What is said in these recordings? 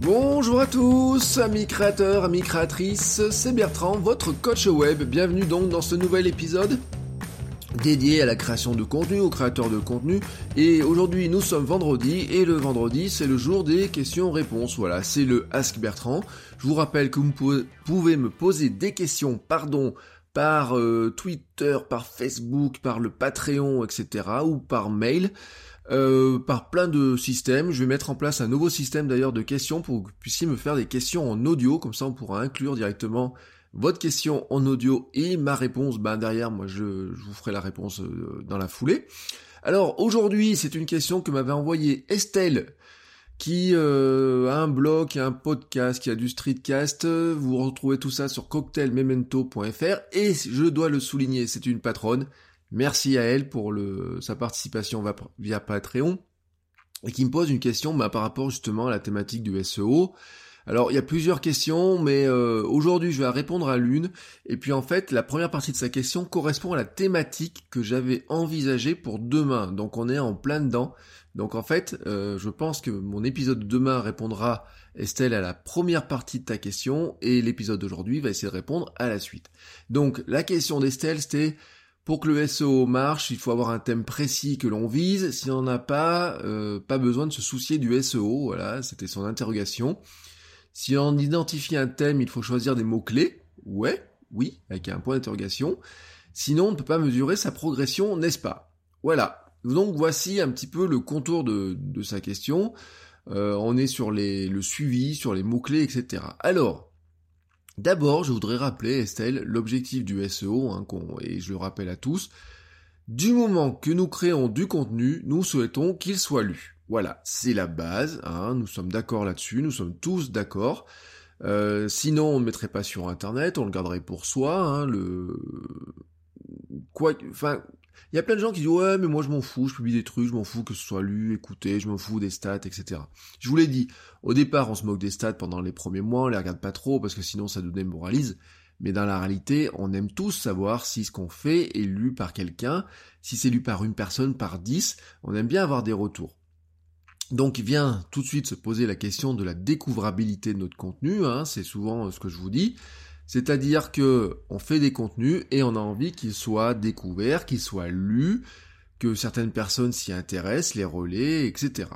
Bonjour à tous, amis créateurs, amis créatrices, c'est Bertrand, votre coach web. Bienvenue donc dans ce nouvel épisode dédié à la création de contenu, aux créateurs de contenu. Et aujourd'hui, nous sommes vendredi, et le vendredi, c'est le jour des questions-réponses. Voilà, c'est le Ask Bertrand. Je vous rappelle que vous pouvez me poser des questions, pardon, par euh, Twitter, par Facebook, par le Patreon, etc., ou par mail. Euh, par plein de systèmes. Je vais mettre en place un nouveau système d'ailleurs de questions pour que vous puissiez me faire des questions en audio, comme ça on pourra inclure directement votre question en audio et ma réponse, ben derrière moi je, vous ferai la réponse euh, dans la foulée. Alors aujourd'hui c'est une question que m'avait envoyée Estelle qui euh, a un blog, un podcast, qui a du streetcast. Vous retrouvez tout ça sur cocktailmemento.fr et je dois le souligner, c'est une patronne. Merci à elle pour le, sa participation via Patreon et qui me pose une question bah, par rapport justement à la thématique du SEO. Alors il y a plusieurs questions, mais euh, aujourd'hui je vais répondre à l'une. Et puis en fait la première partie de sa question correspond à la thématique que j'avais envisagée pour demain. Donc on est en plein dedans. Donc en fait euh, je pense que mon épisode de demain répondra Estelle à la première partie de ta question et l'épisode d'aujourd'hui va essayer de répondre à la suite. Donc la question d'Estelle c'était pour que le SEO marche, il faut avoir un thème précis que l'on vise. Si on n'a pas, euh, pas besoin de se soucier du SEO. Voilà, c'était son interrogation. Si on identifie un thème, il faut choisir des mots-clés. Ouais, oui, avec un point d'interrogation. Sinon, on ne peut pas mesurer sa progression, n'est-ce pas? Voilà. Donc voici un petit peu le contour de, sa question. Euh, on est sur les, le suivi, sur les mots-clés, etc. Alors, D'abord, je voudrais rappeler, Estelle, l'objectif du SEO, hein, et je le rappelle à tous, du moment que nous créons du contenu, nous souhaitons qu'il soit lu. Voilà, c'est la base, hein, nous sommes d'accord là-dessus, nous sommes tous d'accord. Euh, sinon, on ne mettrait pas sur Internet, on le garderait pour soi. Hein, le quoi, enfin, il y a plein de gens qui disent ouais mais moi je m'en fous, je publie des trucs, je m'en fous que ce soit lu, écouté, je m'en fous des stats, etc. Je vous l'ai dit, au départ on se moque des stats pendant les premiers mois, on les regarde pas trop parce que sinon ça nous démoralise. Mais dans la réalité, on aime tous savoir si ce qu'on fait est lu par quelqu'un, si c'est lu par une personne, par dix, on aime bien avoir des retours. Donc vient tout de suite se poser la question de la découvrabilité de notre contenu, hein, c'est souvent ce que je vous dis. C'est-à-dire que on fait des contenus et on a envie qu'ils soient découverts, qu'ils soient lus, que certaines personnes s'y intéressent, les relais, etc.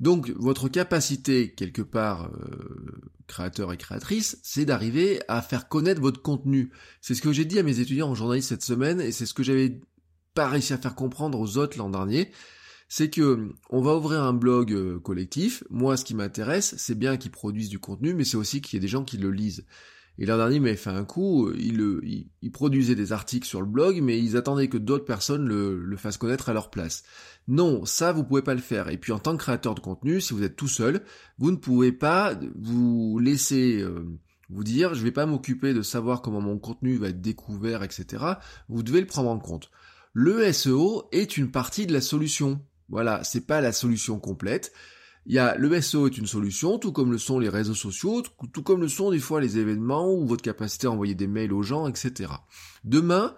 Donc votre capacité, quelque part, euh, créateur et créatrice, c'est d'arriver à faire connaître votre contenu. C'est ce que j'ai dit à mes étudiants en journaliste cette semaine, et c'est ce que j'avais pas réussi à faire comprendre aux autres l'an dernier. C'est que on va ouvrir un blog euh, collectif. Moi, ce qui m'intéresse, c'est bien qu'ils produisent du contenu, mais c'est aussi qu'il y ait des gens qui le lisent. Et l'an dernier, il m'avait fait un coup, il, il, produisait des articles sur le blog, mais ils attendaient que d'autres personnes le, le, fassent connaître à leur place. Non, ça, vous pouvez pas le faire. Et puis en tant que créateur de contenu, si vous êtes tout seul, vous ne pouvez pas vous laisser euh, vous dire, je vais pas m'occuper de savoir comment mon contenu va être découvert, etc. Vous devez le prendre en compte. Le SEO est une partie de la solution. Voilà, c'est pas la solution complète. Il y a le SEO est une solution, tout comme le sont les réseaux sociaux, tout comme le sont des fois les événements ou votre capacité à envoyer des mails aux gens, etc. Demain,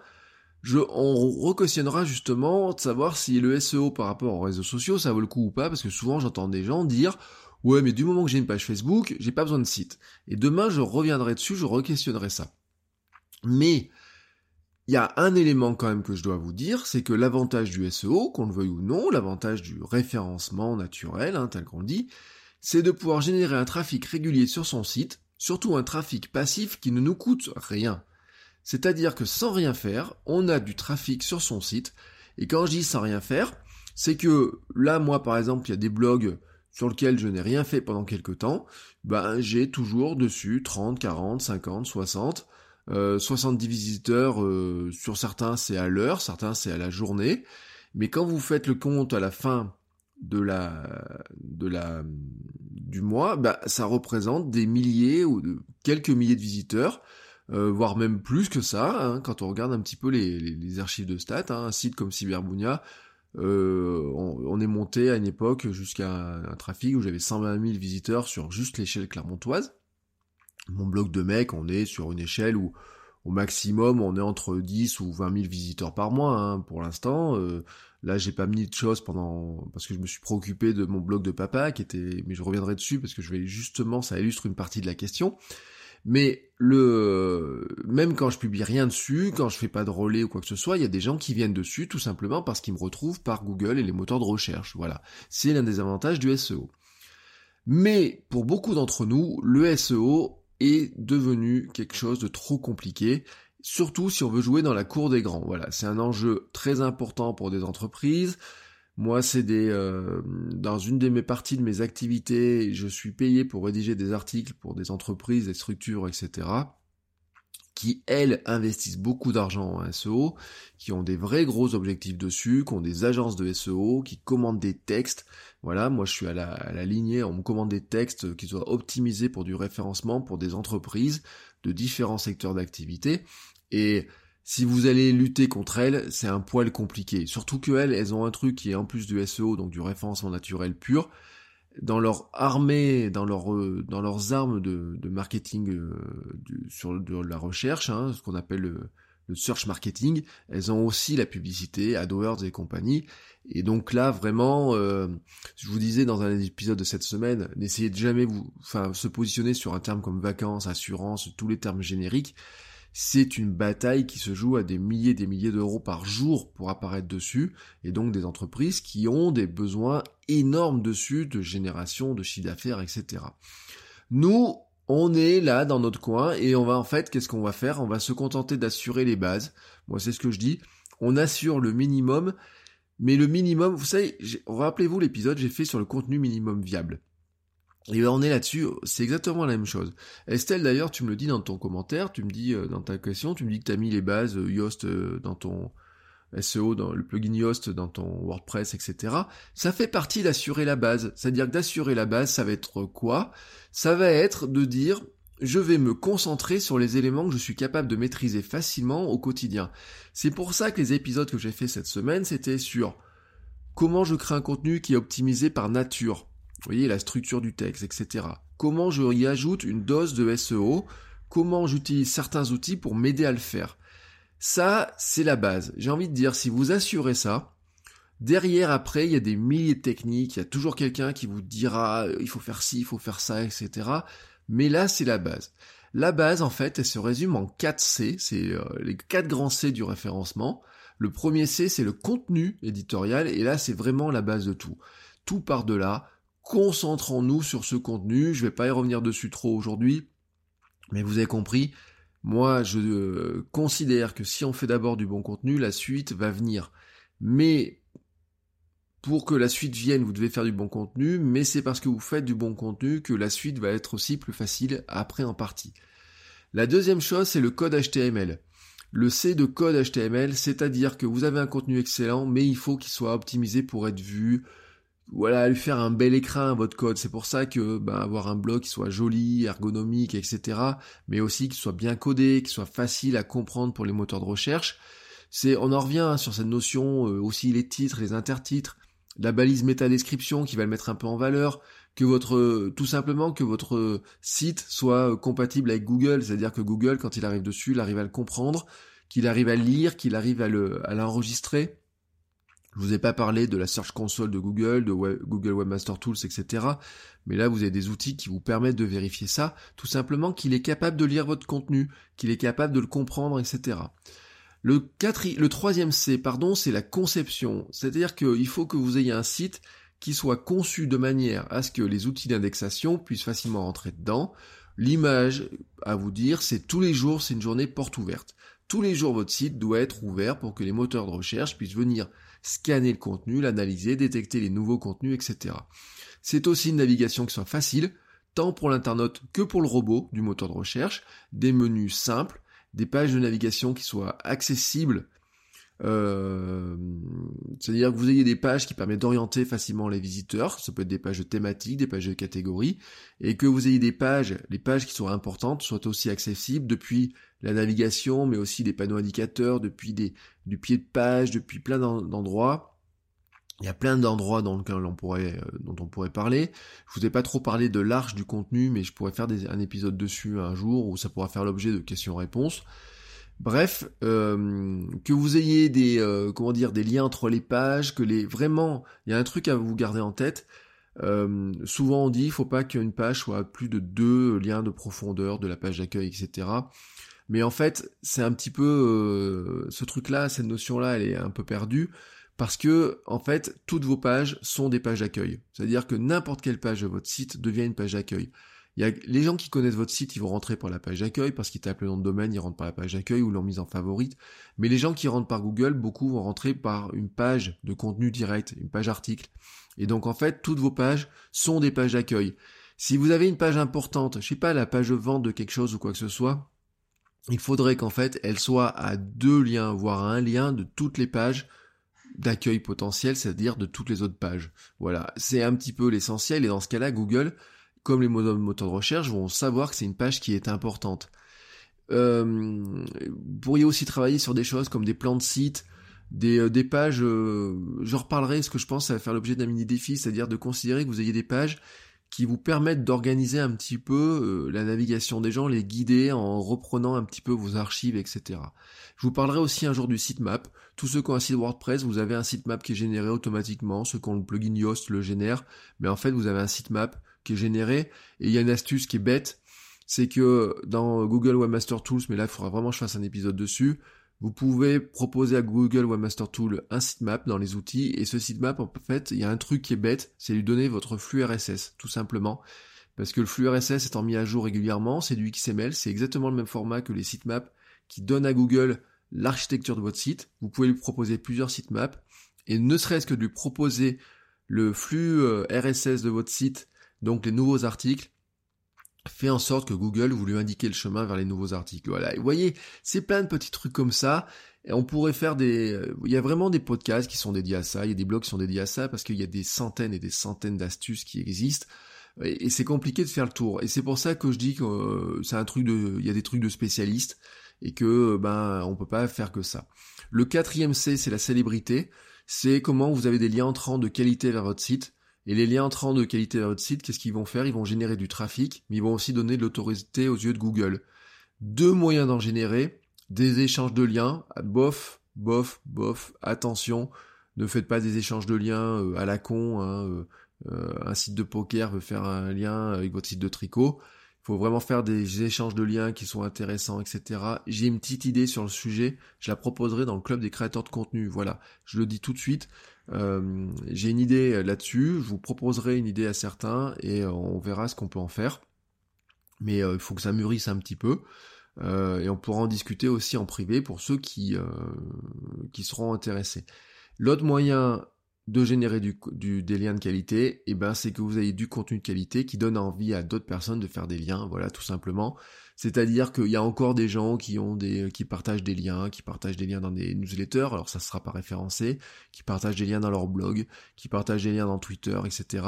je, on requestionnera justement de savoir si le SEO par rapport aux réseaux sociaux ça vaut le coup ou pas, parce que souvent j'entends des gens dire ouais mais du moment que j'ai une page Facebook, j'ai pas besoin de site. Et demain je reviendrai dessus, je requestionnerai ça. Mais il y a un élément quand même que je dois vous dire, c'est que l'avantage du SEO, qu'on le veuille ou non, l'avantage du référencement naturel, hein, tel qu'on dit, c'est de pouvoir générer un trafic régulier sur son site, surtout un trafic passif qui ne nous coûte rien. C'est-à-dire que sans rien faire, on a du trafic sur son site, et quand je dis sans rien faire, c'est que là, moi par exemple, il y a des blogs sur lesquels je n'ai rien fait pendant quelques temps, ben j'ai toujours dessus 30, 40, 50, 60 70 euh, visiteurs, euh, sur certains c'est à l'heure, certains c'est à la journée. Mais quand vous faites le compte à la fin de la de la du mois, bah, ça représente des milliers ou quelques milliers de visiteurs, euh, voire même plus que ça, hein, quand on regarde un petit peu les, archives de stats, hein, un site comme Cyberbounia, euh, on, est monté à une époque jusqu'à un, trafic où j'avais 120 000 visiteurs sur juste l'échelle clermontoise. Mon blog de mec, on est sur une échelle où au maximum on est entre 10 ou 20 000 visiteurs par mois hein, pour l'instant. Euh, là j'ai pas mis de choses pendant parce que je me suis préoccupé de mon blog de papa qui était mais je reviendrai dessus parce que je vais justement ça illustre une partie de la question. Mais le même quand je publie rien dessus, quand je fais pas de relais ou quoi que ce soit, il y a des gens qui viennent dessus tout simplement parce qu'ils me retrouvent par Google et les moteurs de recherche. Voilà, c'est l'un des avantages du SEO. Mais pour beaucoup d'entre nous, le SEO est devenu quelque chose de trop compliqué, surtout si on veut jouer dans la cour des grands. Voilà, c'est un enjeu très important pour des entreprises. Moi, c'est des euh, dans une de mes parties de mes activités, je suis payé pour rédiger des articles pour des entreprises, des structures, etc. qui elles investissent beaucoup d'argent en SEO, qui ont des vrais gros objectifs dessus, qui ont des agences de SEO, qui commandent des textes. Voilà, moi je suis à la, à la lignée, on me commande des textes qui soient optimisés pour du référencement pour des entreprises de différents secteurs d'activité. Et si vous allez lutter contre elles, c'est un poil compliqué. Surtout que elles, elles ont un truc qui est en plus du SEO, donc du référencement naturel pur. Dans leur armée, dans, leur, euh, dans leurs armes de, de marketing euh, sur de la recherche, hein, ce qu'on appelle le, search marketing, elles ont aussi la publicité, AdWords et compagnie. Et donc là, vraiment, euh, je vous disais dans un épisode de cette semaine, n'essayez jamais vous, enfin, se positionner sur un terme comme vacances, assurance, tous les termes génériques c'est une bataille qui se joue à des milliers et des milliers d'euros par jour pour apparaître dessus, et donc des entreprises qui ont des besoins énormes dessus de génération de chiffre d'affaires, etc. Nous, on est là dans notre coin et on va en fait, qu'est-ce qu'on va faire? On va se contenter d'assurer les bases. Moi, c'est ce que je dis. On assure le minimum, mais le minimum, vous savez, rappelez-vous l'épisode j'ai fait sur le contenu minimum viable. Et ben on est là-dessus, c'est exactement la même chose. Estelle d'ailleurs, tu me le dis dans ton commentaire, tu me dis euh, dans ta question, tu me dis que tu as mis les bases euh, Yoast euh, dans ton SEO, dans le plugin Yoast, dans ton WordPress, etc. Ça fait partie d'assurer la base. C'est-à-dire que d'assurer la base, ça va être quoi? Ça va être de dire je vais me concentrer sur les éléments que je suis capable de maîtriser facilement au quotidien. C'est pour ça que les épisodes que j'ai fait cette semaine, c'était sur comment je crée un contenu qui est optimisé par nature voyez la structure du texte, etc. Comment je y ajoute une dose de SEO, comment j'utilise certains outils pour m'aider à le faire? Ça, c'est la base. J'ai envie de dire, si vous assurez ça, derrière, après, il y a des milliers de techniques, il y a toujours quelqu'un qui vous dira, euh, il faut faire ci, il faut faire ça, etc. Mais là, c'est la base. La base, en fait, elle se résume en 4 C, c'est euh, les quatre grands C du référencement. Le premier C, c'est le contenu éditorial, et là, c'est vraiment la base de tout. Tout par de là, concentrons-nous sur ce contenu. Je vais pas y revenir dessus trop aujourd'hui, mais vous avez compris. Moi, je euh, considère que si on fait d'abord du bon contenu, la suite va venir. Mais pour que la suite vienne, vous devez faire du bon contenu, mais c'est parce que vous faites du bon contenu que la suite va être aussi plus facile après en partie. La deuxième chose, c'est le code HTML. Le C de code HTML, c'est-à-dire que vous avez un contenu excellent, mais il faut qu'il soit optimisé pour être vu, voilà, lui faire un bel écran à votre code. C'est pour ça que ben, avoir un blog qui soit joli, ergonomique, etc., mais aussi qui soit bien codé, qui soit facile à comprendre pour les moteurs de recherche. C'est, on en revient sur cette notion euh, aussi les titres, les intertitres, la balise métadescription qui va le mettre un peu en valeur, que votre, tout simplement que votre site soit compatible avec Google, c'est-à-dire que Google, quand il arrive dessus, il arrive à le comprendre, qu'il arrive à le lire, qu'il arrive à le, à l'enregistrer. Je vous ai pas parlé de la Search Console de Google, de Google Webmaster Tools, etc. Mais là, vous avez des outils qui vous permettent de vérifier ça, tout simplement qu'il est capable de lire votre contenu, qu'il est capable de le comprendre, etc. Le, le troisième C, pardon, c'est la conception. C'est-à-dire qu'il faut que vous ayez un site qui soit conçu de manière à ce que les outils d'indexation puissent facilement rentrer dedans. L'image, à vous dire, c'est tous les jours, c'est une journée porte ouverte. Tous les jours, votre site doit être ouvert pour que les moteurs de recherche puissent venir scanner le contenu, l'analyser, détecter les nouveaux contenus, etc. C'est aussi une navigation qui soit facile, tant pour l'internaute que pour le robot du moteur de recherche, des menus simples, des pages de navigation qui soient accessibles Euh, c'est-à-dire que vous ayez des pages qui permettent d'orienter facilement les visiteurs, ça peut être des pages thématiques, des pages de catégories, et que vous ayez des pages, les pages qui sont importantes, soient aussi accessibles depuis la navigation, mais aussi des panneaux indicateurs, depuis des, du pied de page, depuis plein d'endroits. Il y a plein d'endroits dans lesquels on pourrait, euh, dont on pourrait parler. Je vous ai pas trop parlé de l'arche du contenu, mais je pourrais faire un épisode dessus un jour où ça pourra faire l'objet de questions-réponses. Bref, euh, que vous ayez des euh, comment dire des liens entre les pages, que les vraiment, il y a un truc à vous garder en tête. Euh, souvent on dit il faut pas qu'une page soit à plus de deux liens de profondeur de la page d'accueil, etc. Mais en fait, c'est un petit peu ce truc-là, cette notion-là, elle est un peu perdue parce que en fait, toutes vos pages sont des pages d'accueil. C'est-à-dire que n'importe quelle page de votre site devient une page d'accueil. Il y a les gens qui connaissent votre site, ils vont rentrer par la page d'accueil parce qu'ils tapent le nom de domaine, ils rentrent par la page d'accueil ou l'ont mise en favorite. Mais les gens qui rentrent par Google, beaucoup vont rentrer par une page de contenu direct, une page article. Et donc en fait, toutes vos pages sont des pages d'accueil. Si vous avez une page importante, je sais pas, la page de vente de quelque chose ou quoi que ce soit, il faudrait qu'en fait, elle soit à deux liens, voire à un lien de toutes les pages d'accueil potentiel, c'est-à-dire de toutes les autres pages. Voilà, c'est un petit peu l'essentiel et dans ce cas-là, Google comme les moteurs de recherche, vont savoir que c'est une page qui est importante. Euh, vous pourriez aussi travailler sur des choses comme des plans de site, des, euh, des pages, euh, je reparlerai, ce que je pense ça va faire l'objet d'un mini-défi, c'est-à-dire de considérer que vous ayez des pages qui vous permettent d'organiser un petit peu la navigation des gens, les guider en reprenant un petit peu vos archives, etc. Je vous parlerai aussi un jour du sitemap. Tous ceux qui ont un site WordPress, vous avez un sitemap qui est généré automatiquement. Ceux qui ont le plugin Yoast le génère. Mais en fait, vous avez un sitemap qui est généré. Et il y a une astuce qui est bête, c'est que dans Google Webmaster Tools, mais là il faudra vraiment que je fasse un épisode dessus, vous pouvez proposer à Google Webmaster Tool un sitemap dans les outils, et ce sitemap, en fait, il y a un truc qui est bête, c'est lui donner votre flux RSS, tout simplement. Parce que le flux RSS étant mis à jour régulièrement, c'est du XML, c'est exactement le même format que les sitemaps qui donnent à Google l'architecture de votre site. Vous pouvez lui proposer plusieurs sitemaps, et ne serait-ce que de lui proposer le flux euh, RSS de votre site donc les nouveaux articles, fait en sorte que Google vous lui indiquez le chemin vers les nouveaux articles. Voilà. vous voyez, c'est plein de petits trucs comme ça. Et on pourrait faire des, euh, il y a vraiment des podcasts qui sont dédiés à ça, il y a des blogs qui sont dédiés à ça parce qu'il y a des centaines et des centaines d'astuces qui existent. Et, c'est compliqué de faire le tour. Et c'est pour ça que je dis que euh, c'est un truc de, il y a des trucs de spécialistes et que ben on peut pas faire que ça. Le quatrième C, c'est la célébrité. C'est comment vous avez des liens entrants de qualité vers votre site. Et les liens entrants de qualité vers votre site, qu'est-ce qu'ils vont faire? Ils vont générer du trafic, mais ils vont aussi donner de l'autorité aux yeux de Google. Deux moyens d'en générer, des échanges de liens, bof, bof, bof, attention, ne faites pas des échanges de liens euh, à la con, hein, euh, euh, un site de poker veut faire un lien avec votre site de tricot, il faut vraiment faire des échanges de liens qui sont intéressants, etc. J'ai une petite idée sur le sujet, je la proposerai dans le club des créateurs de contenu, voilà, je le dis tout de suite, euh, j'ai une idée là-dessus, je vous proposerai une idée à certains et euh, on verra ce qu'on peut en faire. Mais euh, il faut que ça mûrisse un petit peu. et on pourra en discuter aussi en privé pour ceux qui, qui seront intéressés. L'autre moyen de générer du, des liens de qualité, et eh ben c'est que vous ayez du contenu de qualité qui donne envie à d'autres personnes de faire des liens, voilà tout simplement. C'est-à-dire qu'il y a encore des gens qui ont des qui partagent des liens, qui partagent des liens dans des newsletters, alors ça sera pas référencé, qui partagent des liens dans leur blog, qui partagent des liens dans Twitter, etc.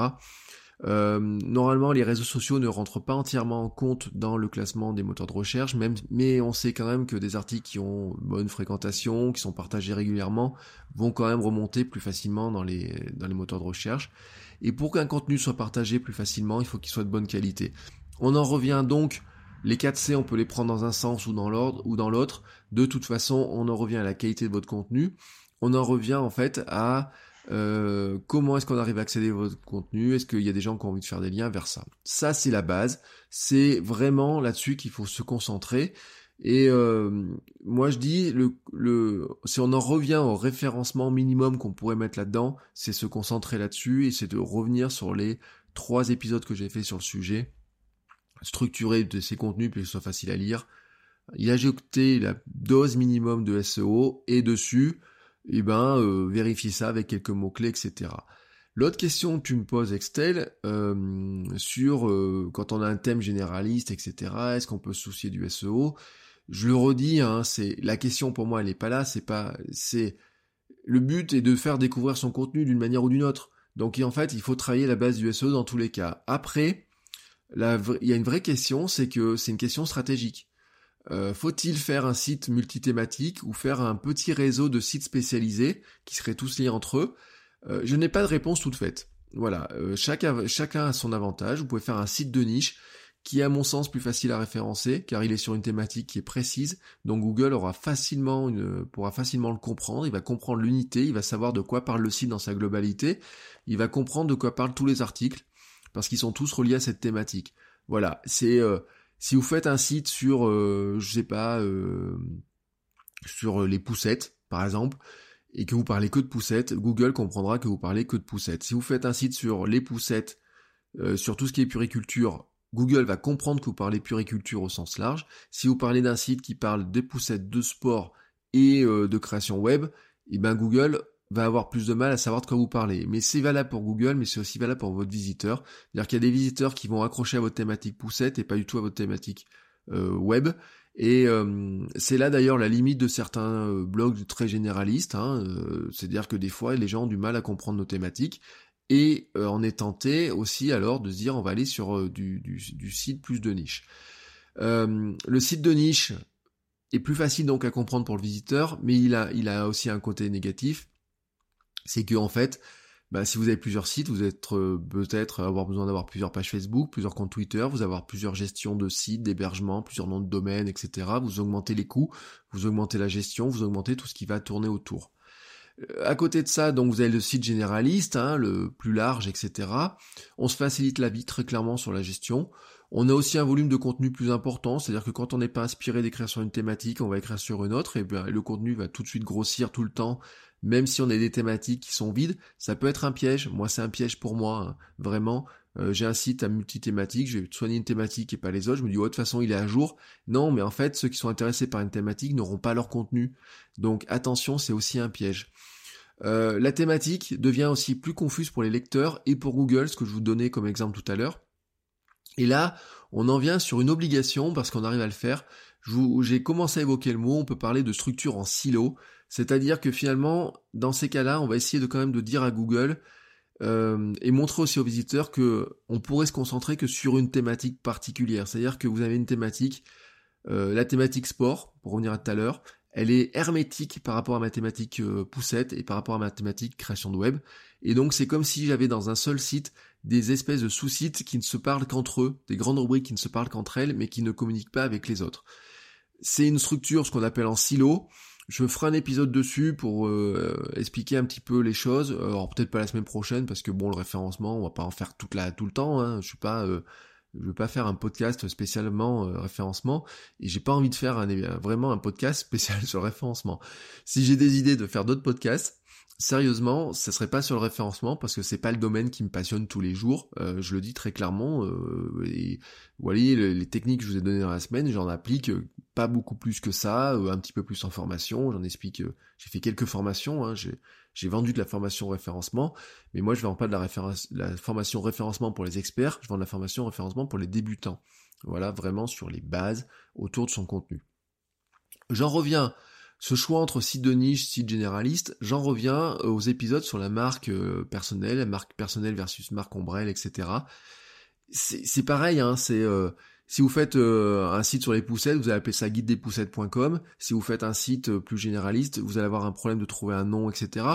Euh, normalement, les réseaux sociaux ne rentrent pas entièrement en compte dans le classement des moteurs de recherche, mais on sait quand même que des articles qui ont bonne fréquentation, qui sont partagés régulièrement, vont quand même remonter plus facilement dans les, moteurs de recherche. Et pour qu'un contenu soit partagé plus facilement, il faut qu'il soit de bonne qualité. On en revient donc, les 4 C, on peut les prendre dans un sens ou dans l'ordre ou dans l'autre. De toute façon, on en revient à la qualité de votre contenu. On en revient en fait à euh, comment est-ce qu'on arrive à accéder à votre contenu? Est-ce qu'il y a des gens qui ont envie de faire des liens vers ça? Ça, c'est la base. C'est vraiment là-dessus qu'il faut se concentrer. Et euh, moi, je dis, si on en revient au référencement minimum qu'on pourrait mettre là-dedans, c'est se concentrer là-dessus et c'est de revenir sur les trois épisodes que j'ai fait sur le sujet, structurer de ces contenus pour que ce soit facile à lire, y ajouter la dose minimum de SEO et dessus eh ben, euh, vérifie ça avec quelques mots-clés, etc. L'autre question que tu me poses, Excel, euh, sur euh, quand on a un thème généraliste, etc., est-ce qu'on peut se soucier du SEO je le redis, hein, c'est la question pour moi, elle n'est pas là. C'est pas, c'est le but est de faire découvrir son contenu d'une manière ou d'une autre. Donc en fait, il faut travailler la base du SEO dans tous les cas. Après, il y a une vraie question, c'est que c'est une question stratégique. Euh, faut-il faire un site multithématique ou faire un petit réseau de sites spécialisés qui seraient tous liés entre eux? Euh, Je n'ai pas de réponse toute faite. Voilà, euh, chacun, a son avantage. Vous pouvez faire un site de niche qui est à mon sens plus facile à référencer car il est sur une thématique qui est précise. Donc Google aura facilement pourra facilement le comprendre. Il va comprendre l'unité, il va savoir de quoi parle le site dans sa globalité. Il va comprendre de quoi parlent tous les articles parce qu'ils sont tous reliés à cette thématique. Voilà, c'est si vous faites un site sur, euh, je sais pas, euh, sur les poussettes, par exemple, et que vous parlez que de poussettes, Google comprendra que vous parlez que de poussettes. Si vous faites un site sur les poussettes, euh, sur tout ce qui est puriculture, Google va comprendre que vous parlez puriculture au sens large. Si vous parlez d'un site qui parle des poussettes de sport et de création web, et eh ben Google va avoir plus de mal à savoir de quoi vous parlez. Mais c'est valable pour Google, mais c'est aussi valable pour votre visiteur. C'est-à-dire qu'il y a des visiteurs qui vont accrocher à votre thématique poussette et pas du tout à votre thématique euh, web. Et euh, c'est là d'ailleurs la limite de certains euh, blogs très généralistes. Hein, C'est-à-dire que des fois, les gens ont du mal à comprendre nos thématiques. Et on est tenté aussi alors de se dire on va aller sur du, du, du, site plus de niche. le site de niche est plus facile donc à comprendre pour le visiteur, mais il a, il a aussi un côté négatif c'est que en fait, bah, si vous avez plusieurs sites, vous êtes euh, peut-être avoir besoin d'avoir plusieurs pages Facebook, plusieurs comptes Twitter, vous avoir plusieurs gestions de sites, d'hébergement, plusieurs noms de domaines, etc. Vous augmentez les coûts, vous augmentez la gestion, vous augmentez tout ce qui va tourner autour. Euh, à côté de ça, donc vous avez le site généraliste, hein, le plus large, etc. On se facilite la vie très clairement sur la gestion. On a aussi un volume de contenu plus important, c'est-à-dire que quand on n'est pas inspiré d'écrire sur une thématique, on va écrire sur une autre, et bien le contenu va tout de suite grossir tout le temps même si on a des thématiques qui sont vides, ça peut être un piège. Moi, c'est un piège pour moi, hein. vraiment. Euh, j'ai un site à multi-thématique, je vais soigner une thématique et pas les autres. Je me dis, oh, de toute façon, il est à jour. Non, mais en fait, ceux qui sont intéressés par une thématique n'auront pas leur contenu. Donc, attention, c'est aussi un piège. Euh, la thématique devient aussi plus confuse pour les lecteurs et pour Google, ce que je vous donnais comme exemple tout à l'heure. Et là, on en vient sur une obligation parce qu'on arrive à le faire. J'ai commencé à évoquer le mot, on peut parler de structure en silo. C'est-à-dire que finalement, dans ces cas-là, on va essayer de quand même de dire à Google euh, et montrer aussi aux visiteurs que on pourrait se concentrer que sur une thématique particulière. C'est-à-dire que vous avez une thématique, euh, la thématique sport, pour revenir à tout à l'heure, elle est hermétique par rapport à ma thématique euh, poussette et par rapport à ma thématique création de web. Et donc c'est comme si j'avais dans un seul site des espèces de sous-sites qui ne se parlent qu'entre eux, des grandes rubriques qui ne se parlent qu'entre elles, mais qui ne communiquent pas avec les autres. C'est une structure, ce qu'on appelle en silo, je ferai un épisode dessus pour euh, expliquer un petit peu les choses. Alors peut-être pas la semaine prochaine parce que bon le référencement on va pas en faire toute la tout le temps. Hein. Je suis pas, euh, je veux pas faire un podcast spécialement euh, référencement et j'ai pas envie de faire un, vraiment un podcast spécial sur référencement. Si j'ai des idées de faire d'autres podcasts, Sérieusement, ce serait pas sur le référencement parce que c'est pas le domaine qui me passionne tous les jours. Euh, je le dis très clairement. Euh, et voilà, les, techniques que je vous ai données dans la semaine, j'en applique euh, pas beaucoup plus que ça, un petit peu plus en formation. J'en explique. j'ai fait quelques formations. Hein, j'ai vendu de la formation référencement, mais moi je vends pas de la formation référencement pour les experts. Je vends de la formation référencement pour les débutants. Voilà, vraiment sur les bases autour de son contenu. J'en reviens ce choix entre site de niche, site généraliste, j'en reviens euh, aux épisodes sur la marque euh, personnelle, marque personnelle versus marque ombrelle, etc. C'est pareil, hein, c'est euh, si vous faites un site sur les poussettes, vous allez appeler ça guide-des-poussettes.com. Si vous faites un site plus généraliste, vous allez avoir un problème de trouver un nom, etc.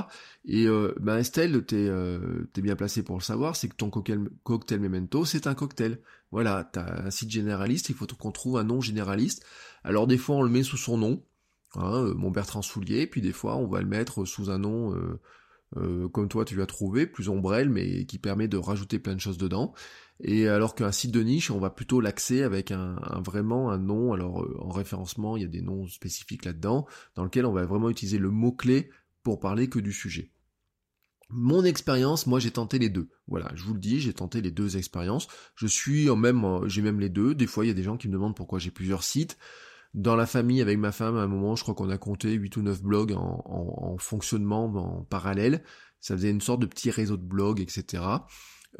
Et ben Estelle, t'es es bien placé pour le savoir, c'est que ton cocktail, cocktail memento, c'est un cocktail. Voilà, t'as un site généraliste, il faut qu'on trouve un nom généraliste. Alors des fois on le met sous son nom, Hein, mon Bertrand Soulier, puis des fois on va le mettre sous un nom euh, euh, comme toi tu l'as trouvé, plus ombrelle, mais qui permet de rajouter plein de choses dedans. Et alors qu'un site de niche, on va plutôt l'axer avec un, vraiment un nom. Alors en référencement, il y a des noms spécifiques là-dedans, dans lequel on va vraiment utiliser le mot-clé pour parler que du sujet. Mon expérience, moi j'ai tenté les deux. Voilà, je vous le dis, j'ai tenté les deux expériences. Je suis en même, j'ai même les deux. Des fois, il y a des gens qui me demandent pourquoi j'ai plusieurs sites. Dans la famille, avec ma femme, à un moment, je crois qu'on a compté 8 ou 9 blogs en, fonctionnement en parallèle. Ça faisait une sorte de petit réseau de blogs, etc.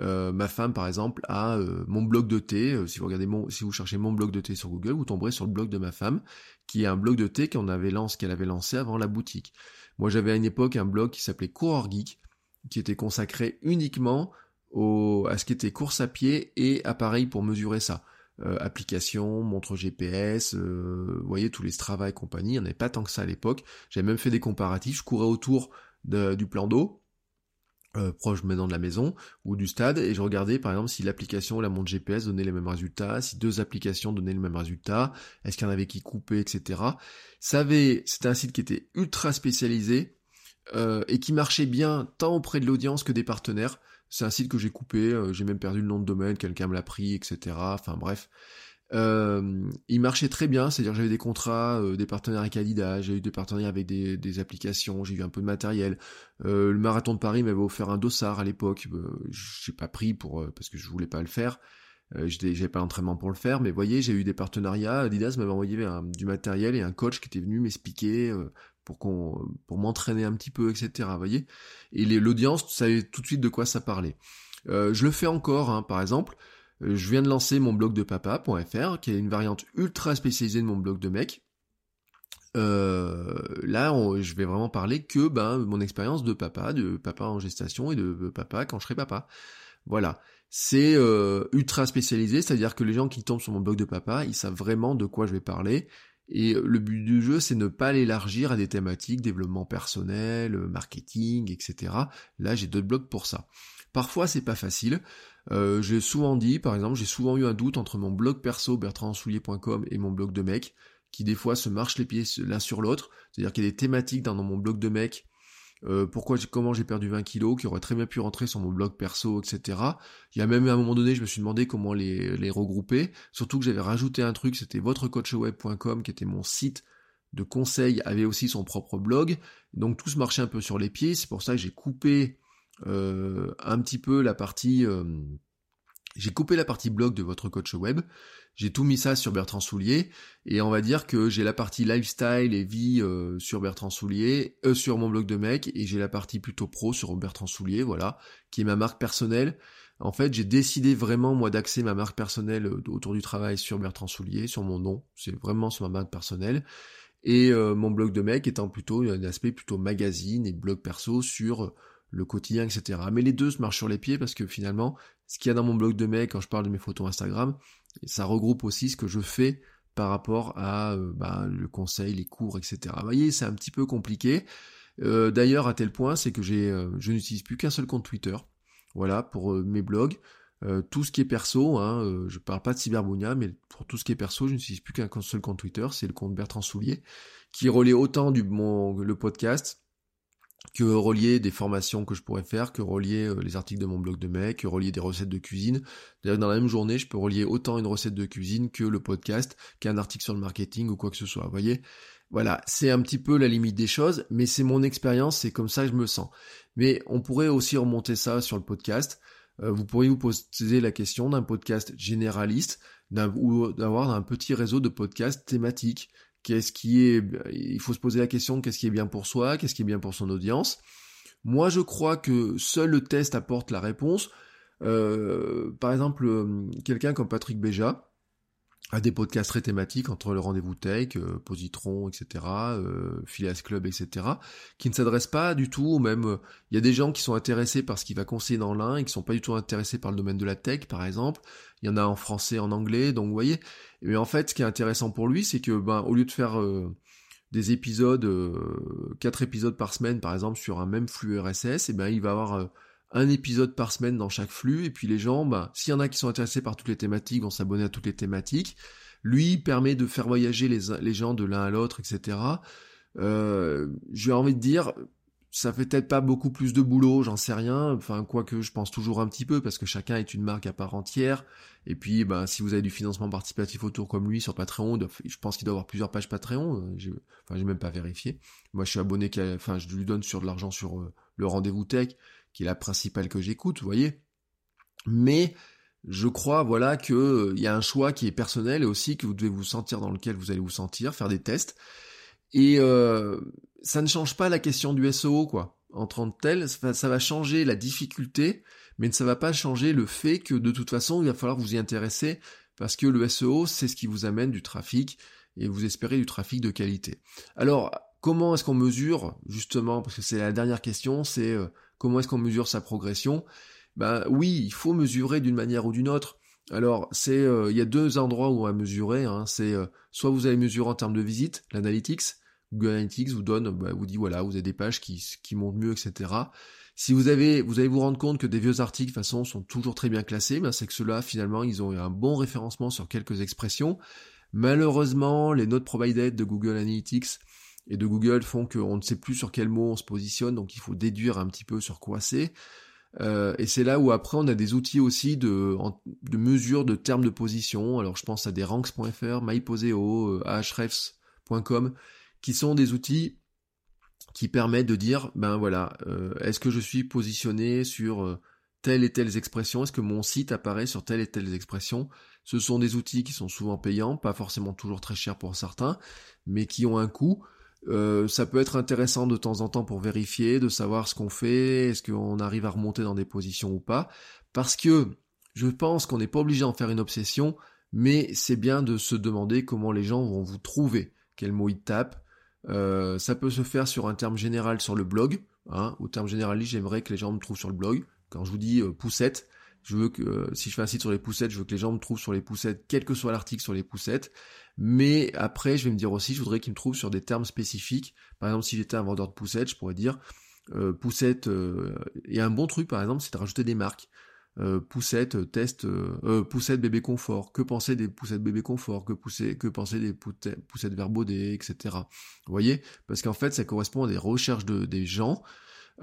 Euh, ma femme, par exemple, a euh, mon blog de thé. Euh, si vous regardez mon, si vous cherchez mon blog de thé sur Google, vous tomberez sur le blog de ma femme, qui est un blog de thé qu'on avait lancé, qu'elle avait lancé avant la boutique. Moi, j'avais à une époque un blog qui s'appelait Coureur Geek, qui était consacré uniquement au, à ce qui était course à pied et appareil pour mesurer ça. Euh, applications, montre GPS, euh, voyez tous les Strava et compagnie, il n'y en avait pas tant que ça à l'époque. J'avais même fait des comparatifs, je courais autour du plan d'eau, euh, proche maintenant de la maison ou du stade et je regardais par exemple si l'application la montre GPS donnait les mêmes résultats, si deux applications donnaient le même résultat, est-ce qu'il y en avait qui coupaient, etc. C'était un site qui était ultra spécialisé euh, et qui marchait bien tant auprès de l'audience que des partenaires. C'est un site que j'ai coupé, euh, j'ai même perdu le nom de domaine, quelqu'un me l'a pris, etc. Enfin bref. Euh, il marchait très bien, c'est-à-dire j'avais des contrats, euh, des partenaires avec Adidas, j'ai eu des partenaires avec des, applications, j'ai eu un peu de matériel. Le marathon de Paris m'avait offert un dossard à l'époque, j'ai pas pris pour parce que je voulais pas le faire. j'avais pas l'entraînement pour le faire, mais voyez, j'ai eu des partenariats. Adidas m'avait envoyé du matériel et un coach qui était venu m'expliquer pour qu'on pour m'entraîner un petit peu, etc. Voyez. Et l'audience savait tout de suite de quoi ça parlait. je le fais encore, hein, par exemple. Euh, je viens de lancer mon blog de papa.fr, qui est une variante ultra spécialisée de mon blog de mec. Euh, là, je vais vraiment parler que ben mon expérience de papa, de papa en gestation et de papa quand je serai papa. Voilà, c'est euh, ultra spécialisé, c'est-à-dire que les gens qui tombent sur mon blog de papa, ils savent vraiment de quoi je vais parler. Et le but du jeu, c'est ne pas l'élargir à des thématiques, développement personnel, marketing, etc. Là, j'ai d'autres blogs pour ça. Parfois, c'est pas facile. Euh, j'ai souvent dit, par exemple, j'ai souvent eu un doute entre mon blog perso bertrandsoulier.com et mon blog de mec, qui des fois se marchent les pieds l'un sur l'autre. C'est-à-dire qu'il y a des thématiques dans mon blog de mec, euh, pourquoi comment j'ai perdu 20 kilos, qui auraient très bien pu rentrer sur mon blog perso, etc. Il y a même à un moment donné, je me suis demandé comment les, les regrouper. Surtout que j'avais rajouté un truc, c'était votrecoachweb.com, qui était mon site de conseils, avait aussi son propre blog. Donc tout se marchait un peu sur les pieds. C'est pour ça que j'ai coupé euh, un petit peu la partie... Euh, j'ai coupé la partie blog de votre coach web, j'ai tout mis ça sur Bertrand Soulier, et on va dire que j'ai la partie lifestyle et vie euh, sur Bertrand Soulier, euh, sur mon blog de mec, et j'ai la partie plutôt pro sur Bertrand Soulier, voilà, qui est ma marque personnelle. En fait, j'ai décidé vraiment, moi, d'axer ma marque personnelle autour du travail sur Bertrand Soulier, sur mon nom, c'est vraiment sur ma marque personnelle, et mon blog de mec étant plutôt un aspect plutôt magazine et blog perso sur le quotidien, etc. Mais les deux se marchent sur les pieds parce que finalement, ce qu'il y a dans mon blog de mec quand je parle de mes photos Instagram, ça regroupe aussi ce que je fais par rapport à euh, bah, le conseil, les cours, etc. Vous voyez, c'est un petit peu compliqué. Euh, d'ailleurs, à tel point, c'est que euh, je n'utilise plus qu'un seul compte Twitter. Voilà, pour mes blogs. tout ce qui est perso, hein, je parle pas de cyberbounia, mais pour tout ce qui est perso, je n'utilise plus qu'un seul compte Twitter, c'est le compte Bertrand Soulier, qui relaie autant du mon, le podcast que relier des formations que je pourrais faire, que relier euh, les articles de mon blog de mec, que relier des recettes de cuisine. D'ailleurs, dans la même journée, je peux relier autant une recette de cuisine que le podcast, qu'un article sur le marketing ou quoi que ce soit. Vous voyez? Voilà, c'est un petit peu la limite des choses, mais c'est mon expérience, c'est comme ça que je me sens. Mais on pourrait aussi remonter ça sur le podcast. Euh, vous pourriez vous poser la question d'un podcast généraliste ou d'avoir un petit réseau de podcasts thématiques Qu'est-ce qui est, il faut se poser la question qu'est-ce qui est bien pour soi, qu'est-ce qui est bien pour son audience. Moi, je crois que seul le test apporte la réponse. Euh, par exemple, euh, quelqu'un comme Patrick Béja, à des podcasts très thématiques entre le rendez-vous tech, euh, Positron, etc., euh, Club, etc., qui ne s'adressent pas du tout, même euh, il y a des gens qui sont intéressés par ce qu'il va conseiller dans l'un et qui sont pas du tout intéressés par le domaine de la tech, par exemple. Il y en a en français, en anglais, donc vous voyez. Mais en fait, ce qui est intéressant pour lui, c'est que ben au lieu de faire des épisodes, quatre épisodes par semaine, par exemple, sur un même flux RSS, et ben il va avoir un épisode par semaine dans chaque flux, et puis les gens, bah, s'il y en a qui sont intéressés par toutes les thématiques, vont s'abonner à toutes les thématiques. Lui permet de faire voyager les, les gens de l'un à l'autre, etc. Euh, J'ai envie de dire, ça fait peut-être pas beaucoup plus de boulot, j'en sais rien. Enfin, quoique je pense toujours un petit peu, parce que chacun est une marque à part entière. Et puis, bah, si vous avez du financement participatif autour comme lui sur Patreon, je pense qu'il doit avoir plusieurs pages Patreon. Euh, enfin, j'ai même pas vérifié. Moi, je suis abonné, enfin, je lui donne sur de l'argent sur euh, le rendez-vous tech qui est la principale que j'écoute, vous voyez. Mais je crois, voilà, que euh, il y a un choix qui est personnel et aussi que vous devez vous sentir dans lequel vous allez vous sentir, faire des tests. Et euh, ça ne change pas la question du SEO, quoi. En tant que tel, ça va changer la difficulté, mais ça ne va pas changer le fait que de toute façon, il va falloir vous y intéresser parce que le SEO, c'est ce qui vous amène du trafic et vous espérez du trafic de qualité. Alors, comment est-ce qu'on mesure, justement, parce que c'est la dernière question, c'est euh, comment est-ce qu'on mesure sa progression? Ben oui, il faut mesurer d'une manière ou d'une autre. Alors, c'est, euh, il y a deux endroits où on va mesurer. Hein. c'est euh, soit vous allez mesurer en termes de visite, l'analytics. Google Analytics vous donne, bah, vous dit voilà, vous avez des pages qui, montent mieux, etc. Si vous avez, vous allez vous rendre compte que des vieux articles, de toute façon, sont toujours très bien classés, ben c'est que ceux-là, finalement, ils ont un bon référencement sur quelques expressions. Malheureusement, les notes provided de Google Analytics et de Google font qu'on ne sait plus sur quel mot on se positionne, donc il faut déduire un petit peu sur quoi c'est. Euh, et c'est là où après on a des outils aussi de, de mesure de termes de position. Alors je pense à des ranks.fr, myposeo, euh, ahrefs.com, qui sont des outils qui permettent de dire, ben voilà, euh, est-ce que je suis positionné sur telle et telle expression, est-ce que mon site apparaît sur telle et telle expression. Ce sont des outils qui sont souvent payants, pas forcément toujours très chers pour certains, mais qui ont un coût. Euh, ça peut être intéressant de temps en temps pour vérifier, de savoir ce qu'on fait, est-ce qu'on arrive à remonter dans des positions ou pas, parce que je pense qu'on n'est pas obligé d'en faire une obsession, mais c'est bien de se demander comment les gens vont vous trouver, quel mot ils tapent. Euh, ça peut se faire sur un terme général sur le blog, hein, au terme généraliste, j'aimerais que les gens me trouvent sur le blog. Quand je vous dis euh, poussette, je veux que si je fais un site sur les poussettes, je veux que les gens me trouvent sur les poussettes, quel que soit l'article sur les poussettes. Mais après, je vais me dire aussi, je voudrais qu'ils me trouvent sur des termes spécifiques. Par exemple, si j'étais un vendeur de poussettes, je pourrais dire euh, poussette. Euh, et un bon truc, par exemple, c'est de rajouter des marques. Euh, poussette, euh, test, euh, poussette bébé confort. Que penser des poussettes bébé confort? Que pousser, que penser des poussettes verbodées, etc. Vous voyez? Parce qu'en fait, ça correspond à des recherches de, des gens.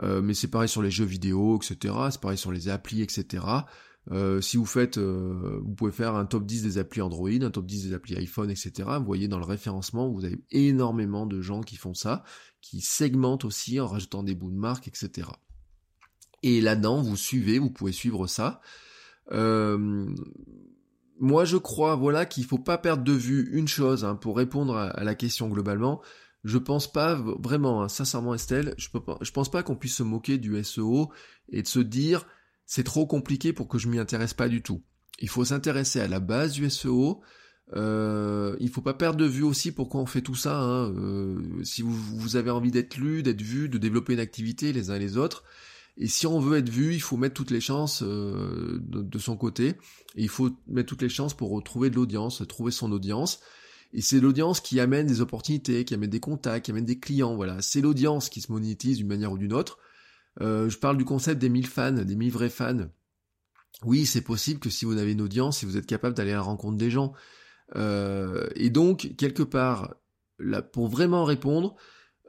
Mais c'est pareil sur les jeux vidéo, etc. C'est pareil sur les applis, etc. Euh, si vous faites, euh, vous pouvez faire un top 10 des applis Android, un top 10 des applis iPhone, etc. Vous voyez dans le référencement, vous avez énormément de gens qui font ça, qui segmentent aussi en rajoutant des bouts de marque, etc. Et là-dedans, vous suivez, vous pouvez suivre ça. Euh, moi, je crois, voilà, qu'il faut pas perdre de vue une chose hein, pour répondre à, la question globalement. Je pense pas vraiment, hein, sincèrement, Estelle, je, pense pas qu'on puisse se moquer du SEO et de se dire c'est trop compliqué pour que je m'y intéresse pas du tout. Il faut s'intéresser à la base du SEO. Euh, il faut pas perdre de vue aussi pourquoi on fait tout ça. Hein. Euh, si vous, avez envie d'être lu, d'être vu, de développer une activité les uns et les autres, et si on veut être vu, il faut mettre toutes les chances euh, de, son côté. Et il faut mettre toutes les chances pour retrouver de l'audience, trouver son audience. Et c'est l'audience qui amène des opportunités, qui amène des contacts, qui amène des clients. Voilà, c'est l'audience qui se monétise d'une manière ou d'une autre. Euh, je parle du concept des 1000 fans, des 1000 vrais fans. Oui, c'est possible que si vous avez une audience, si vous êtes capable d'aller à la rencontre des gens. Euh, et donc, quelque part, là, pour vraiment répondre,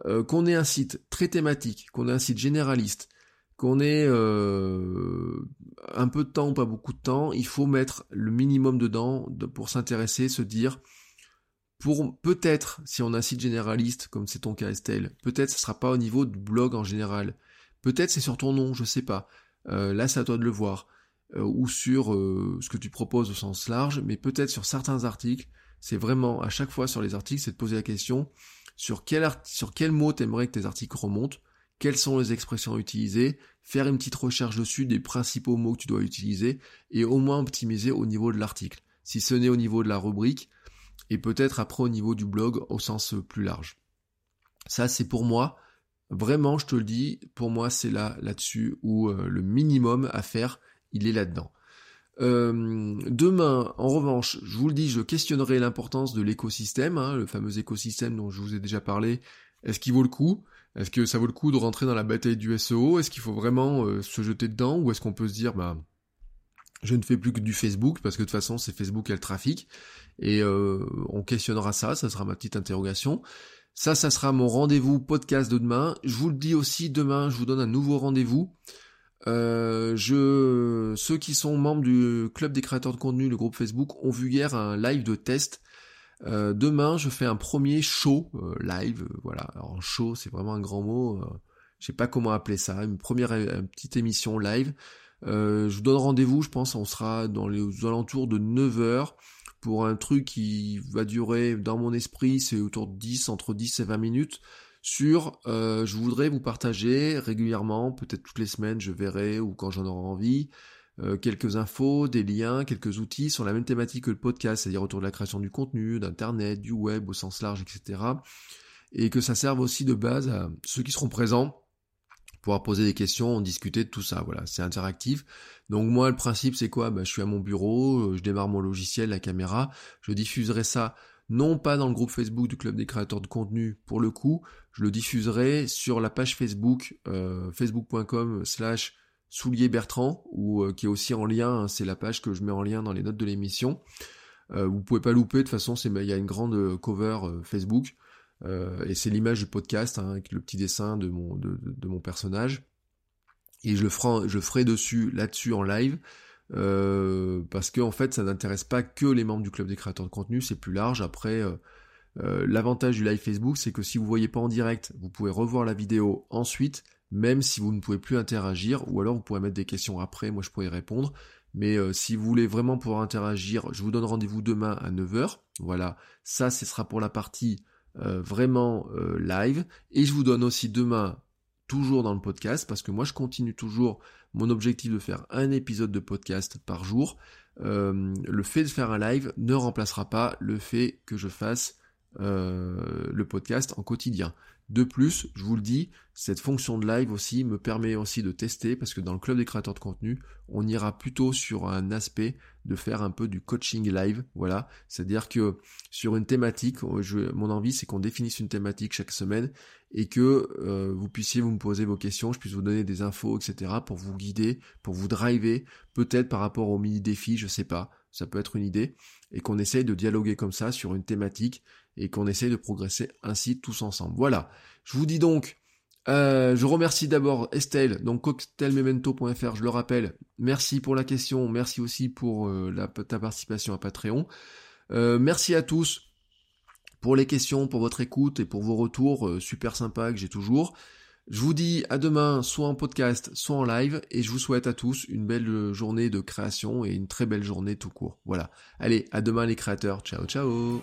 euh, qu'on ait un site très thématique, qu'on ait un site généraliste, qu'on ait un peu de temps ou pas beaucoup de temps, il faut mettre le minimum dedans pour s'intéresser, se dire, pour peut-être, si on a un site généraliste, comme c'est ton cas Estelle, peut-être ce sera pas au niveau du blog en général. Peut-être c'est sur ton nom, je sais pas. Euh, là, c'est à toi de le voir. Euh, ou sur euh, ce que tu proposes au sens large, mais peut-être sur certains articles, c'est vraiment, à chaque fois sur les articles, c'est de poser la question sur quel, sur quel mot t'aimerais que tes articles remontent, quelles sont les expressions utilisées, faire une petite recherche dessus des principaux mots que tu dois utiliser, et au moins optimiser au niveau de l'article. Si ce n'est au niveau de la rubrique, et peut-être après au niveau du blog au sens plus large. Ça, c'est pour moi Vraiment, je te le dis, pour moi, c'est là, là-dessus, où euh, le minimum à faire, il est là-dedans. Euh, demain, en revanche, je vous le dis, je questionnerai l'importance de l'écosystème, hein, le fameux écosystème dont je vous ai déjà parlé. Est-ce qu'il vaut le coup? Est-ce que ça vaut le coup de rentrer dans la bataille du SEO Est-ce qu'il faut vraiment euh, se jeter dedans? Ou est-ce qu'on peut se dire, bah, je ne fais plus que du Facebook, parce que de toute façon, c'est Facebook qui a le trafic. Et on questionnera ça, ça sera ma petite interrogation. Ça, ça sera mon rendez-vous podcast de demain. Je vous le dis aussi, demain, je vous donne un nouveau rendez-vous. Euh, je, ceux qui sont membres du club des créateurs de contenu, le groupe Facebook, ont vu hier un live de test. Euh, demain, je fais un premier show euh, live. voilà, alors show, c'est vraiment un grand mot. je sais pas comment appeler ça. Une première petite émission live. Je vous donne rendez-vous. Je pense, on sera dans les alentours de 9 heures pour un truc qui va durer, dans mon esprit, c'est autour de 10, entre 10 et 20 minutes, sur euh, je voudrais vous partager régulièrement, peut-être toutes les semaines je verrai ou quand j'en aurai envie, euh, quelques infos, des liens, quelques outils sur la même thématique que le podcast, c'est-à-dire autour de la création du contenu, d'internet, du web au sens large, etc. Et que ça serve aussi de base à ceux qui seront présents pouvoir poser des questions, discuter de tout ça. Voilà, c'est interactif. Donc moi, le principe, c'est quoi? Bah, Je suis à mon bureau, euh, je démarre mon logiciel, la caméra, je diffuserai ça non pas dans le groupe Facebook du Club des créateurs de contenu pour le coup, je le diffuserai sur la page Facebook, euh, facebook.com slash soulier Bertrand, ou euh, qui est aussi en lien, hein, c'est la page que je mets en lien dans les notes de l'émission. Euh, vous pouvez pas louper, de toute façon, il y a une grande cover Facebook, et c'est l'image du podcast, hein, avec le petit dessin de mon, personnage. Et je le ferai, dessus, là-dessus en live. Euh, parce que en fait ça n'intéresse pas que les membres du club des créateurs de contenu, c'est plus large. Après, euh, euh, l'avantage du live Facebook, c'est que si vous voyez pas en direct, vous pouvez revoir la vidéo ensuite, même si vous ne pouvez plus interagir, ou alors vous pourrez mettre des questions après, moi je pourrais répondre. Mais si vous voulez vraiment pouvoir interagir, je vous donne rendez-vous demain à 9h. Voilà, ça ce sera pour la partie vraiment live. Et je vous donne aussi demain toujours dans le podcast, parce que moi je continue toujours mon objectif de faire un épisode de podcast par jour. Euh, le fait de faire un live ne remplacera pas le fait que je fasse euh, le podcast en quotidien. De plus, je vous le dis, cette fonction de live aussi me permet aussi de tester parce que dans le club des créateurs de contenu, on ira plutôt sur un aspect de faire un peu du coaching live, voilà. C'est-à-dire que sur une thématique, je, mon envie c'est qu'on définisse une thématique chaque semaine et que euh, vous puissiez vous me poser vos questions, je puisse vous donner des infos, etc. pour vous guider, pour vous driver, peut-être par rapport au mini défi, je sais pas, ça peut être une idée, et qu'on essaye de dialoguer comme ça sur une thématique et qu'on essaye de progresser ainsi tous ensemble. Voilà. Je vous dis donc, euh, je remercie d'abord Estelle, donc cocktailmemento.fr, je le rappelle. Merci pour la question, merci aussi pour euh, ta participation à Patreon. Euh, merci à tous pour les questions, pour votre écoute et pour vos retours super sympas que j'ai toujours. Je vous dis à demain, soit en podcast, soit en live, et je vous souhaite à tous une belle journée de création et une très belle journée tout court. Voilà. Allez, à demain les créateurs. Ciao, ciao